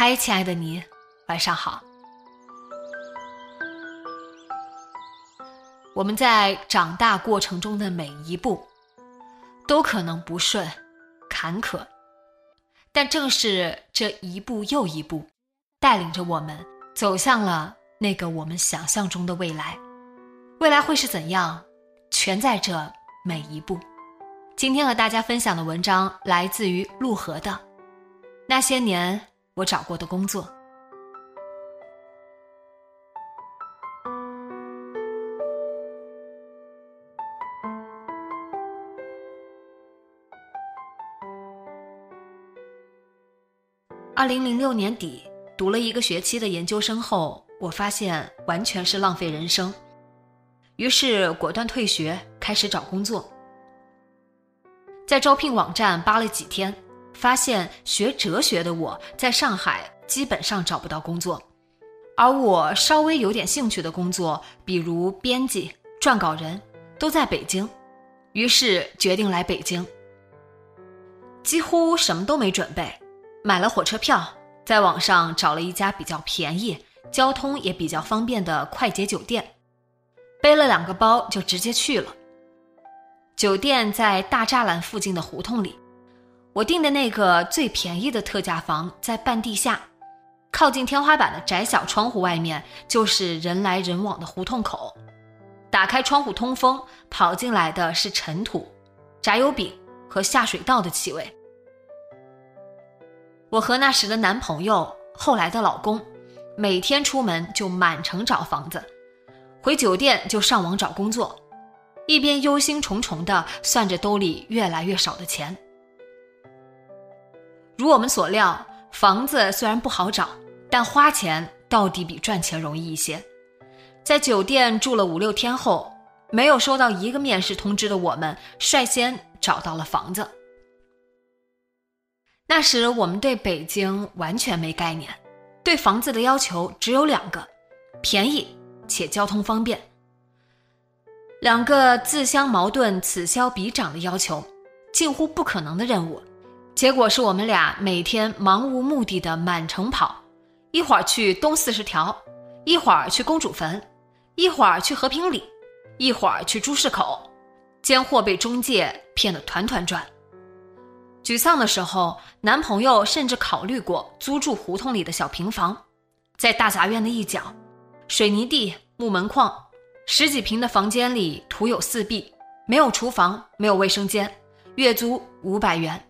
嗨，亲爱的你，晚上好。我们在长大过程中的每一步，都可能不顺、坎坷，但正是这一步又一步，带领着我们走向了那个我们想象中的未来。未来会是怎样，全在这每一步。今天和大家分享的文章来自于陆河的《那些年》。我找过的工作。二零零六年底读了一个学期的研究生后，我发现完全是浪费人生，于是果断退学，开始找工作。在招聘网站扒了几天。发现学哲学的我在上海基本上找不到工作，而我稍微有点兴趣的工作，比如编辑、撰稿人，都在北京，于是决定来北京。几乎什么都没准备，买了火车票，在网上找了一家比较便宜、交通也比较方便的快捷酒店，背了两个包就直接去了。酒店在大栅栏附近的胡同里。我订的那个最便宜的特价房在半地下，靠近天花板的窄小窗户外面就是人来人往的胡同口。打开窗户通风，跑进来的是尘土、炸油饼和下水道的气味。我和那时的男朋友，后来的老公，每天出门就满城找房子，回酒店就上网找工作，一边忧心忡忡地算着兜里越来越少的钱。如我们所料，房子虽然不好找，但花钱到底比赚钱容易一些。在酒店住了五六天后，没有收到一个面试通知的我们，率先找到了房子。那时我们对北京完全没概念，对房子的要求只有两个：便宜且交通方便。两个自相矛盾、此消彼长的要求，近乎不可能的任务。结果是我们俩每天茫无目的的满城跑，一会儿去东四十条，一会儿去公主坟，一会儿去和平里，一会儿去朱市口，间或被中介骗得团团转。沮丧的时候，男朋友甚至考虑过租住胡同里的小平房，在大杂院的一角，水泥地、木门框，十几平的房间里徒有四壁，没有厨房，没有卫生间，月租五百元。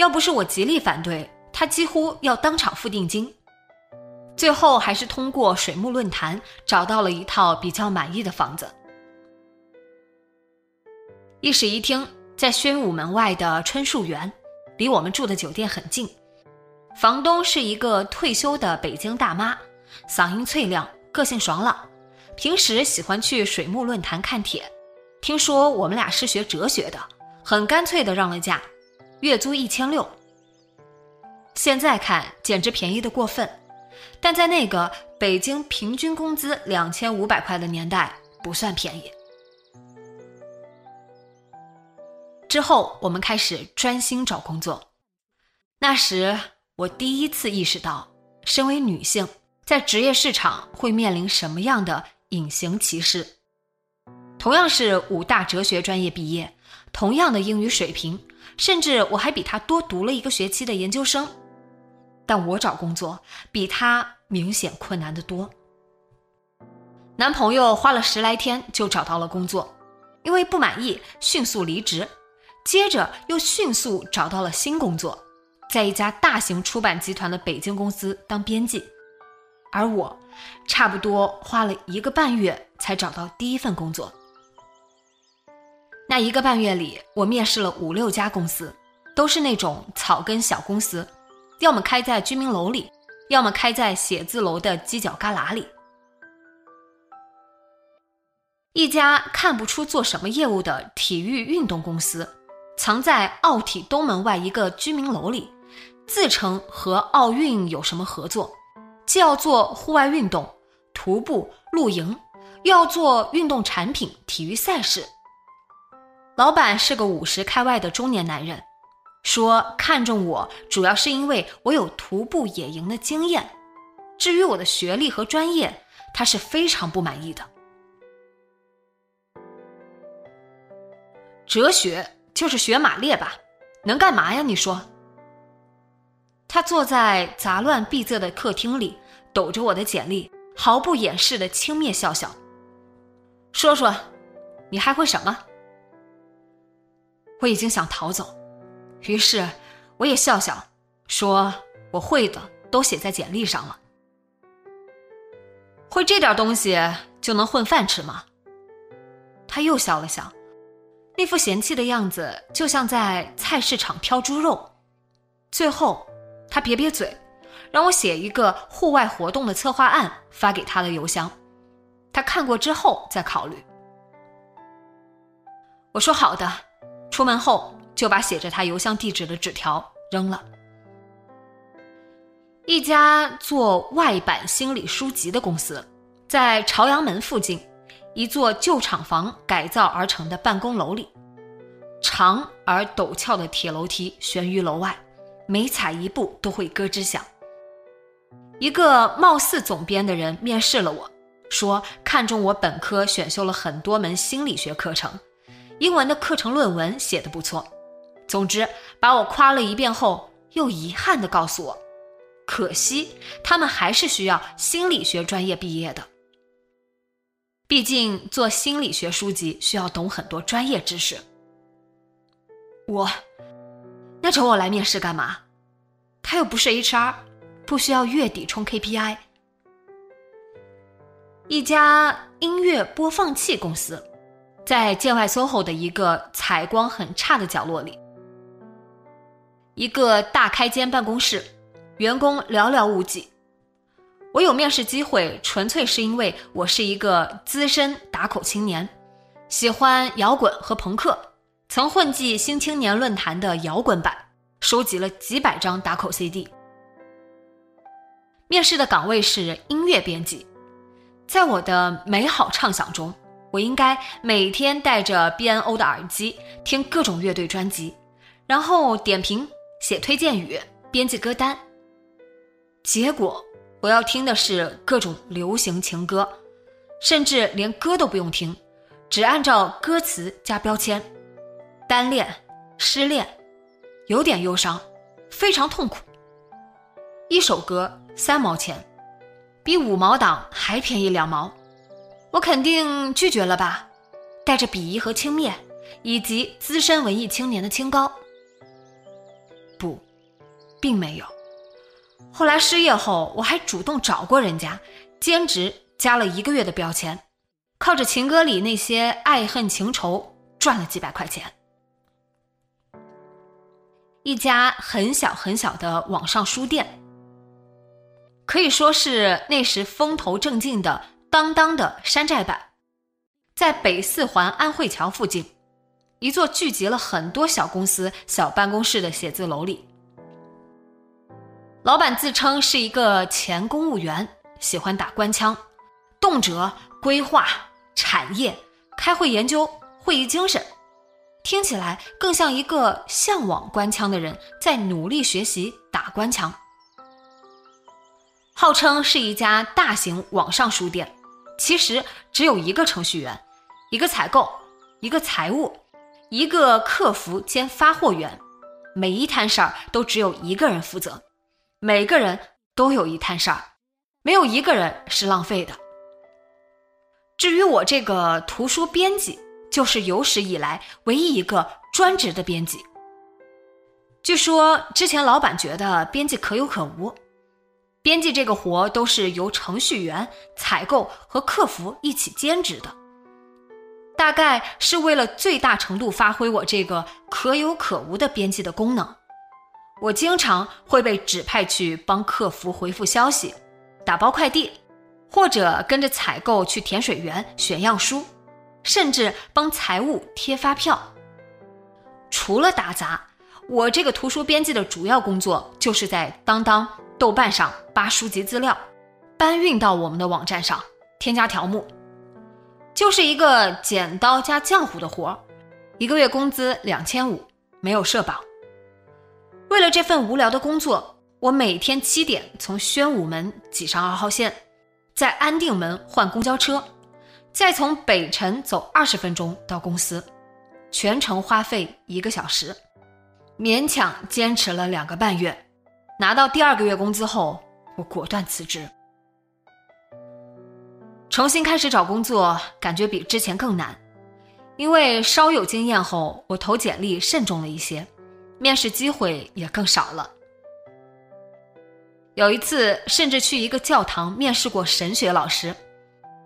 要不是我极力反对，他几乎要当场付定金。最后还是通过水木论坛找到了一套比较满意的房子。一室一厅，在宣武门外的春树园，离我们住的酒店很近。房东是一个退休的北京大妈，嗓音脆亮，个性爽朗，平时喜欢去水木论坛看帖。听说我们俩是学哲学的，很干脆的让了价。月租一千六，现在看简直便宜的过分，但在那个北京平均工资两千五百块的年代不算便宜。之后我们开始专心找工作，那时我第一次意识到，身为女性在职业市场会面临什么样的隐形歧视。同样是武大哲学专业毕业，同样的英语水平。甚至我还比他多读了一个学期的研究生，但我找工作比他明显困难得多。男朋友花了十来天就找到了工作，因为不满意，迅速离职，接着又迅速找到了新工作，在一家大型出版集团的北京公司当编辑。而我，差不多花了一个半月才找到第一份工作。那一个半月里，我面试了五六家公司，都是那种草根小公司，要么开在居民楼里，要么开在写字楼的犄角旮旯里。一家看不出做什么业务的体育运动公司，藏在奥体东门外一个居民楼里，自称和奥运有什么合作，既要做户外运动、徒步、露营，又要做运动产品、体育赛事。老板是个五十开外的中年男人，说看中我主要是因为我有徒步野营的经验，至于我的学历和专业，他是非常不满意的。哲学就是学马列吧，能干嘛呀？你说。他坐在杂乱闭塞的客厅里，抖着我的简历，毫不掩饰的轻蔑笑笑。说说，你还会什么？我已经想逃走，于是我也笑笑，说我会的都写在简历上了。会这点东西就能混饭吃吗？他又笑了笑。那副嫌弃的样子，就像在菜市场挑猪肉。最后，他瘪瘪嘴，让我写一个户外活动的策划案发给他的邮箱。他看过之后再考虑。我说好的，出门后就把写着他邮箱地址的纸条扔了。一家做外版心理书籍的公司，在朝阳门附近。一座旧厂房改造而成的办公楼里，长而陡峭的铁楼梯悬于楼外，每踩一步都会咯吱响。一个貌似总编的人面试了我，说看中我本科选修了很多门心理学课程，英文的课程论文写得不错。总之，把我夸了一遍后，又遗憾地告诉我，可惜他们还是需要心理学专业毕业的。毕竟做心理学书籍需要懂很多专业知识。我，那找我来面试干嘛？他又不是 HR，不需要月底冲 KPI。一家音乐播放器公司，在建外 SOHO 的一个采光很差的角落里，一个大开间办公室，员工寥寥无几。我有面试机会，纯粹是因为我是一个资深打口青年，喜欢摇滚和朋克，曾混迹新青年论坛的摇滚版，收集了几百张打口 CD。面试的岗位是音乐编辑，在我的美好畅想中，我应该每天戴着 BNO 的耳机听各种乐队专辑，然后点评、写推荐语、编辑歌单。结果。我要听的是各种流行情歌，甚至连歌都不用听，只按照歌词加标签。单恋、失恋，有点忧伤，非常痛苦。一首歌三毛钱，比五毛党还便宜两毛，我肯定拒绝了吧？带着鄙夷和轻蔑，以及资深文艺青年的清高。不，并没有。后来失业后，我还主动找过人家，兼职加了一个月的标签，靠着情歌里那些爱恨情仇赚了几百块钱。一家很小很小的网上书店，可以说是那时风头正劲的当当的山寨版，在北四环安慧桥附近，一座聚集了很多小公司、小办公室的写字楼里。老板自称是一个前公务员，喜欢打官腔，动辄规划、产业、开会研究、会议精神，听起来更像一个向往官腔的人在努力学习打官腔。号称是一家大型网上书店，其实只有一个程序员，一个采购，一个财务，一个客服兼发货员，每一摊事儿都只有一个人负责。每个人都有一摊事儿，没有一个人是浪费的。至于我这个图书编辑，就是有史以来唯一一个专职的编辑。据说之前老板觉得编辑可有可无，编辑这个活都是由程序员、采购和客服一起兼职的。大概是为了最大程度发挥我这个可有可无的编辑的功能，我经常会被指派去帮客服回复消息、打包快递，或者跟着采购去甜水园选样书，甚至帮财务贴发票。除了打杂，我这个图书编辑的主要工作就是在当当、豆瓣上扒书籍资料，搬运到我们的网站上，添加条目。就是一个剪刀加浆糊的活儿，一个月工资两千五，没有社保。为了这份无聊的工作，我每天七点从宣武门挤上二号线，在安定门换公交车，再从北辰走二十分钟到公司，全程花费一个小时，勉强坚持了两个半月。拿到第二个月工资后，我果断辞职。重新开始找工作，感觉比之前更难，因为稍有经验后，我投简历慎重了一些，面试机会也更少了。有一次，甚至去一个教堂面试过神学老师，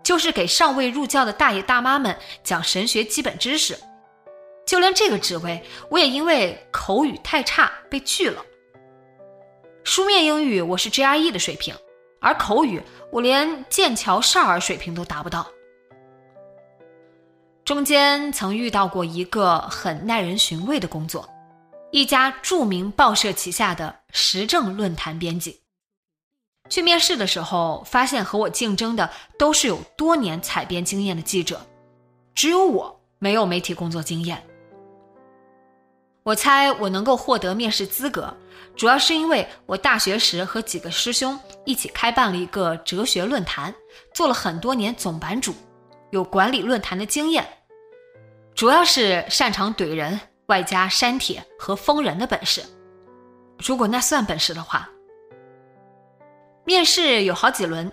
就是给尚未入教的大爷大妈们讲神学基本知识。就连这个职位，我也因为口语太差被拒了。书面英语我是 GRE 的水平。而口语，我连剑桥少儿水平都达不到。中间曾遇到过一个很耐人寻味的工作，一家著名报社旗下的时政论坛编辑。去面试的时候，发现和我竞争的都是有多年采编经验的记者，只有我没有媒体工作经验。我猜我能够获得面试资格。主要是因为我大学时和几个师兄一起开办了一个哲学论坛，做了很多年总版主，有管理论坛的经验，主要是擅长怼人，外加删帖和封人的本事。如果那算本事的话，面试有好几轮，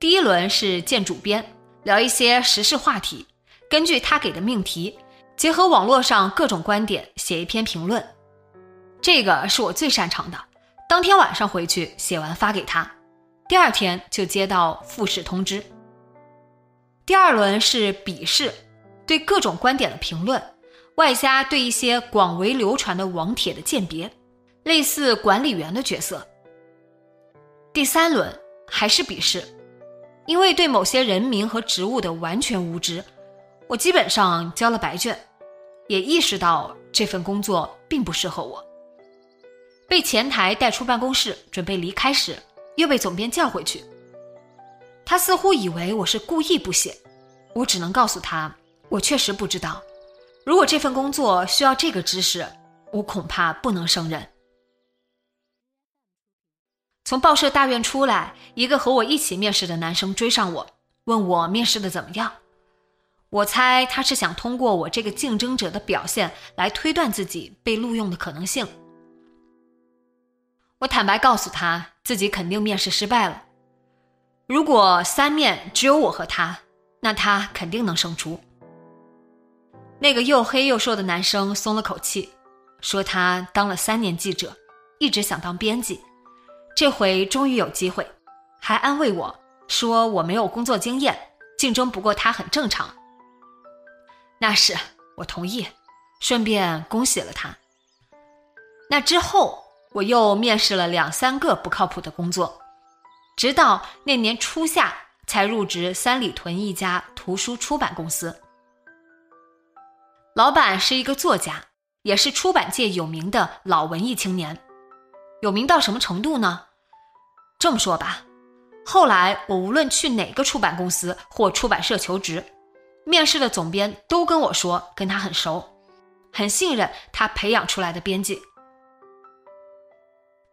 第一轮是见主编，聊一些时事话题，根据他给的命题，结合网络上各种观点写一篇评论。这个是我最擅长的。当天晚上回去写完发给他，第二天就接到复试通知。第二轮是笔试，对各种观点的评论，外加对一些广为流传的网帖的鉴别，类似管理员的角色。第三轮还是笔试，因为对某些人名和职务的完全无知，我基本上交了白卷，也意识到这份工作并不适合我。被前台带出办公室，准备离开时，又被总编叫回去。他似乎以为我是故意不写，我只能告诉他，我确实不知道。如果这份工作需要这个知识，我恐怕不能胜任。从报社大院出来，一个和我一起面试的男生追上我，问我面试的怎么样。我猜他是想通过我这个竞争者的表现来推断自己被录用的可能性。我坦白告诉他自己肯定面试失败了。如果三面只有我和他，那他肯定能胜出。那个又黑又瘦的男生松了口气，说他当了三年记者，一直想当编辑，这回终于有机会，还安慰我说我没有工作经验，竞争不过他很正常。那是我同意，顺便恭喜了他。那之后。我又面试了两三个不靠谱的工作，直到那年初夏才入职三里屯一家图书出版公司。老板是一个作家，也是出版界有名的老文艺青年。有名到什么程度呢？这么说吧，后来我无论去哪个出版公司或出版社求职，面试的总编都跟我说跟他很熟，很信任他培养出来的编辑。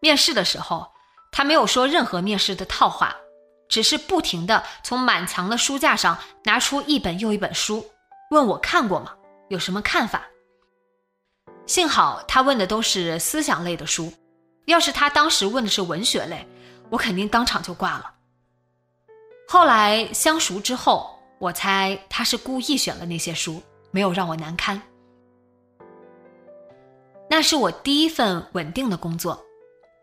面试的时候，他没有说任何面试的套话，只是不停的从满墙的书架上拿出一本又一本书，问我看过吗？有什么看法？幸好他问的都是思想类的书，要是他当时问的是文学类，我肯定当场就挂了。后来相熟之后，我猜他是故意选了那些书，没有让我难堪。那是我第一份稳定的工作，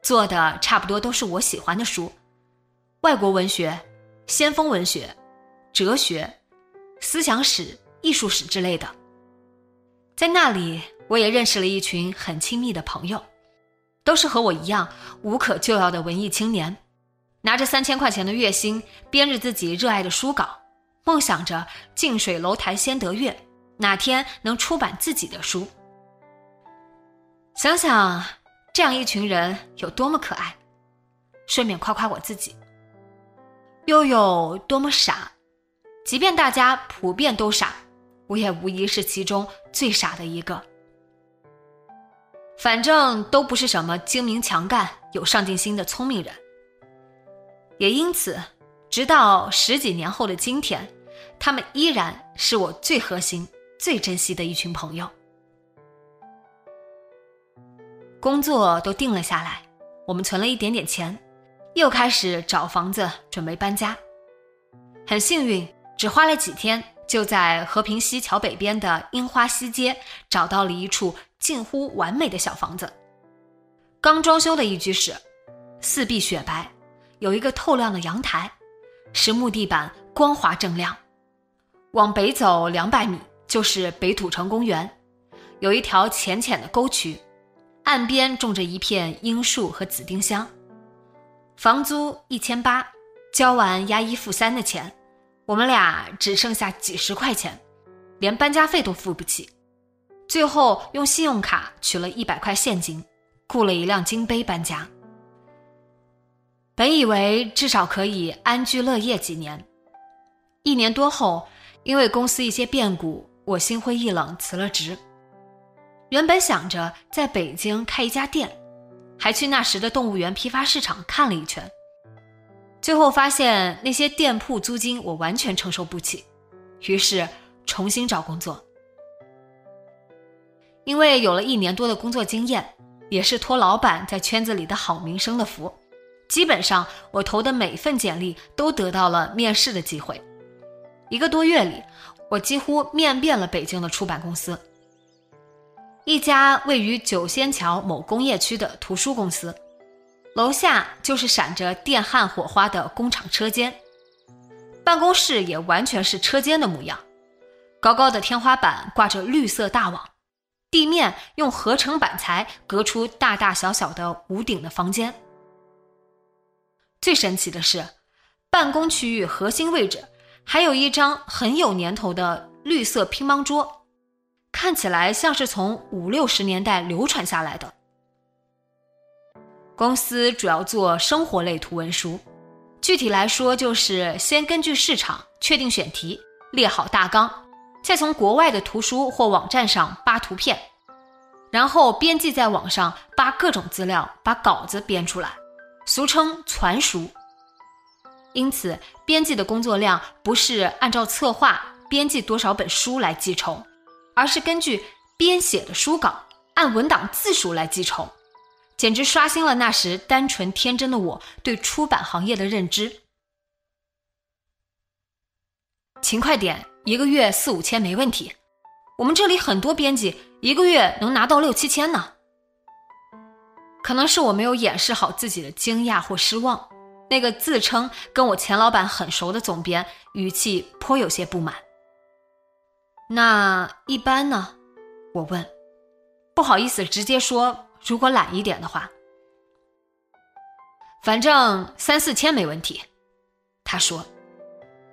做的差不多都是我喜欢的书，外国文学、先锋文学、哲学、思想史、艺术史之类的。在那里，我也认识了一群很亲密的朋友，都是和我一样无可救药的文艺青年，拿着三千块钱的月薪，编着自己热爱的书稿。梦想着近水楼台先得月，哪天能出版自己的书。想想这样一群人有多么可爱，顺便夸夸我自己，又有多么傻。即便大家普遍都傻，我也无疑是其中最傻的一个。反正都不是什么精明强干、有上进心的聪明人，也因此，直到十几年后的今天。他们依然是我最核心、最珍惜的一群朋友。工作都定了下来，我们存了一点点钱，又开始找房子，准备搬家。很幸运，只花了几天，就在和平西桥北边的樱花西街找到了一处近乎完美的小房子。刚装修的一居室，四壁雪白，有一个透亮的阳台，实木地板光滑锃亮。往北走两百米就是北土城公园，有一条浅浅的沟渠，岸边种着一片樱树和紫丁香。房租一千八，交完押一付三的钱，我们俩只剩下几十块钱，连搬家费都付不起。最后用信用卡取了一百块现金，雇了一辆金杯搬家。本以为至少可以安居乐业几年，一年多后。因为公司一些变故，我心灰意冷，辞了职。原本想着在北京开一家店，还去那时的动物园批发市场看了一圈，最后发现那些店铺租金我完全承受不起，于是重新找工作。因为有了一年多的工作经验，也是托老板在圈子里的好名声的福，基本上我投的每份简历都得到了面试的机会。一个多月里，我几乎面遍了北京的出版公司。一家位于九仙桥某工业区的图书公司，楼下就是闪着电焊火花的工厂车间，办公室也完全是车间的模样。高高的天花板挂着绿色大网，地面用合成板材隔出大大小小的屋顶的房间。最神奇的是，办公区域核心位置。还有一张很有年头的绿色乒乓桌，看起来像是从五六十年代流传下来的。公司主要做生活类图文书，具体来说就是先根据市场确定选题，列好大纲，再从国外的图书或网站上扒图片，然后编辑在网上扒各种资料，把稿子编出来，俗称传书。因此，编辑的工作量不是按照策划编辑多少本书来计酬，而是根据编写的书稿按文档字数来计酬，简直刷新了那时单纯天真的我对出版行业的认知。勤快点，一个月四五千没问题。我们这里很多编辑一个月能拿到六七千呢。可能是我没有掩饰好自己的惊讶或失望。那个自称跟我前老板很熟的总编，语气颇有些不满。那一般呢？我问。不好意思，直接说，如果懒一点的话，反正三四千没问题。他说，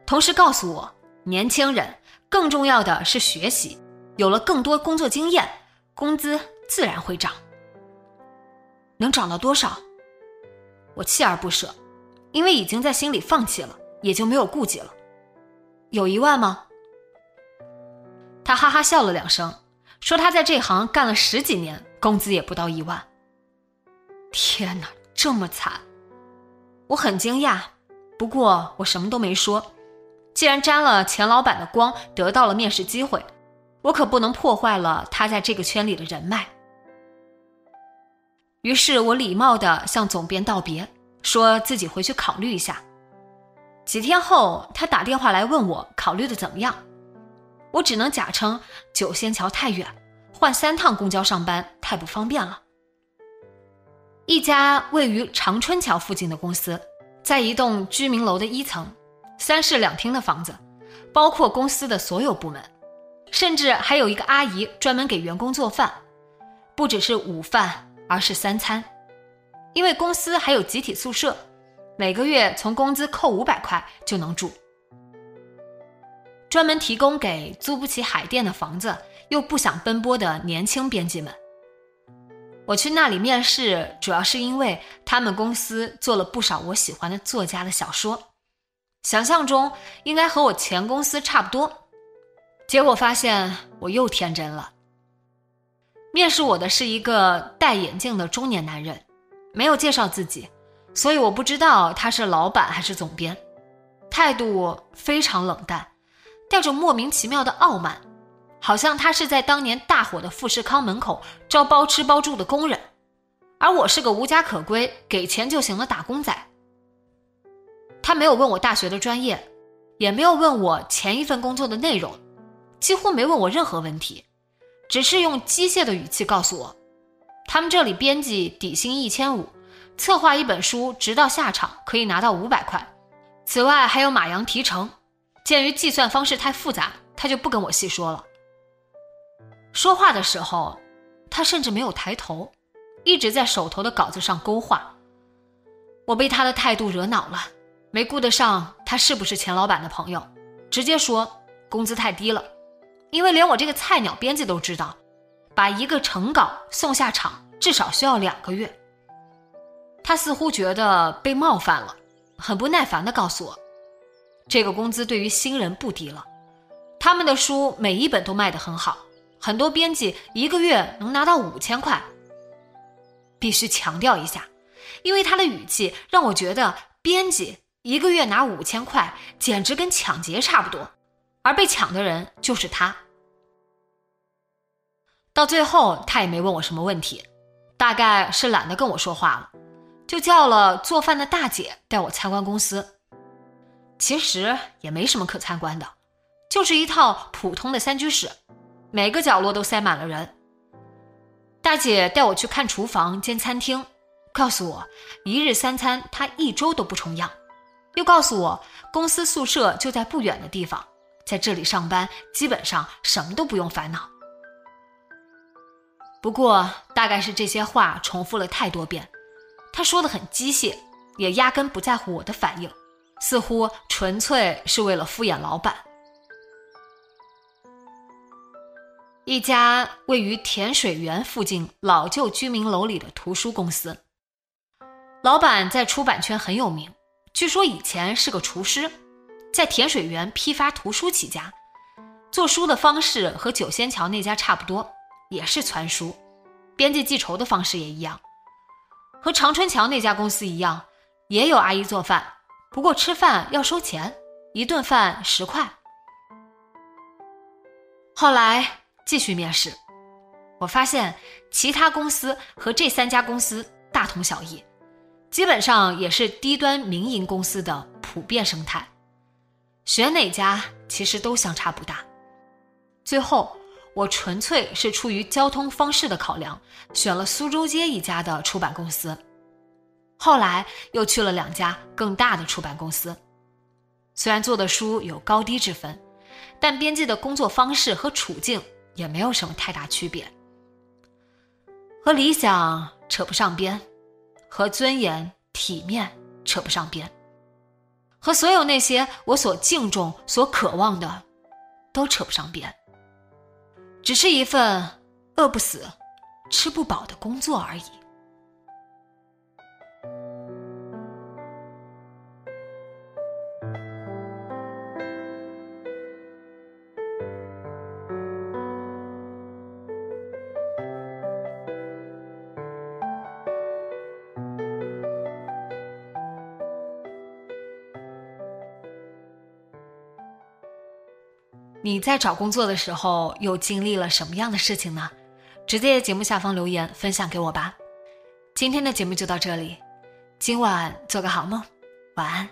同时告诉我，年轻人更重要的是学习，有了更多工作经验，工资自然会涨。能涨到多少？我锲而不舍。因为已经在心里放弃了，也就没有顾忌了。有一万吗？他哈哈笑了两声，说他在这行干了十几年，工资也不到一万。天哪，这么惨！我很惊讶，不过我什么都没说。既然沾了钱老板的光，得到了面试机会，我可不能破坏了他在这个圈里的人脉。于是我礼貌地向总编道别。说自己回去考虑一下。几天后，他打电话来问我考虑的怎么样，我只能假称九仙桥太远，换三趟公交上班太不方便了。一家位于长春桥附近的公司，在一栋居民楼的一层，三室两厅的房子，包括公司的所有部门，甚至还有一个阿姨专门给员工做饭，不只是午饭，而是三餐。因为公司还有集体宿舍，每个月从工资扣五百块就能住，专门提供给租不起海淀的房子又不想奔波的年轻编辑们。我去那里面试，主要是因为他们公司做了不少我喜欢的作家的小说，想象中应该和我前公司差不多。结果发现我又天真了。面试我的是一个戴眼镜的中年男人，没有介绍自己，所以我不知道他是老板还是总编，态度非常冷淡，带着莫名其妙的傲慢。好像他是在当年大火的富士康门口招包吃包住的工人，而我是个无家可归、给钱就行的打工仔。他没有问我大学的专业，也没有问我前一份工作的内容，几乎没问我任何问题，只是用机械的语气告诉我，他们这里编辑底薪一千五，策划一本书直到下场可以拿到五百块，此外还有马洋提成。鉴于计算方式太复杂，他就不跟我细说了。说话的时候，他甚至没有抬头，一直在手头的稿子上勾画。我被他的态度惹恼了，没顾得上他是不是钱老板的朋友，直接说工资太低了，因为连我这个菜鸟编辑都知道，把一个成稿送下场至少需要两个月。他似乎觉得被冒犯了，很不耐烦地告诉我，这个工资对于新人不低了，他们的书每一本都卖得很好。很多编辑一个月能拿到五千块。必须强调一下，因为他的语气让我觉得编辑一个月拿五千块简直跟抢劫差不多，而被抢的人就是他。到最后，他也没问我什么问题，大概是懒得跟我说话了，就叫了做饭的大姐带我参观公司。其实也没什么可参观的，就是一套普通的三居室。每个角落都塞满了人。大姐带我去看厨房兼餐厅，告诉我一日三餐她一周都不重样，又告诉我公司宿舍就在不远的地方，在这里上班基本上什么都不用烦恼。不过大概是这些话重复了太多遍，他说的很机械，也压根不在乎我的反应，似乎纯粹是为了敷衍老板。一家位于甜水园附近老旧居民楼里的图书公司，老板在出版圈很有名。据说以前是个厨师，在甜水园批发图书起家，做书的方式和九仙桥那家差不多，也是传书，编辑记仇的方式也一样。和长春桥那家公司一样，也有阿姨做饭，不过吃饭要收钱，一顿饭十块。后来。继续面试，我发现其他公司和这三家公司大同小异，基本上也是低端民营公司的普遍生态。选哪家其实都相差不大。最后，我纯粹是出于交通方式的考量，选了苏州街一家的出版公司。后来又去了两家更大的出版公司，虽然做的书有高低之分，但编辑的工作方式和处境。也没有什么太大区别，和理想扯不上边，和尊严体面扯不上边，和所有那些我所敬重、所渴望的，都扯不上边。只是一份饿不死、吃不饱的工作而已。你在找工作的时候又经历了什么样的事情呢？直接在节目下方留言分享给我吧。今天的节目就到这里，今晚做个好梦，晚安。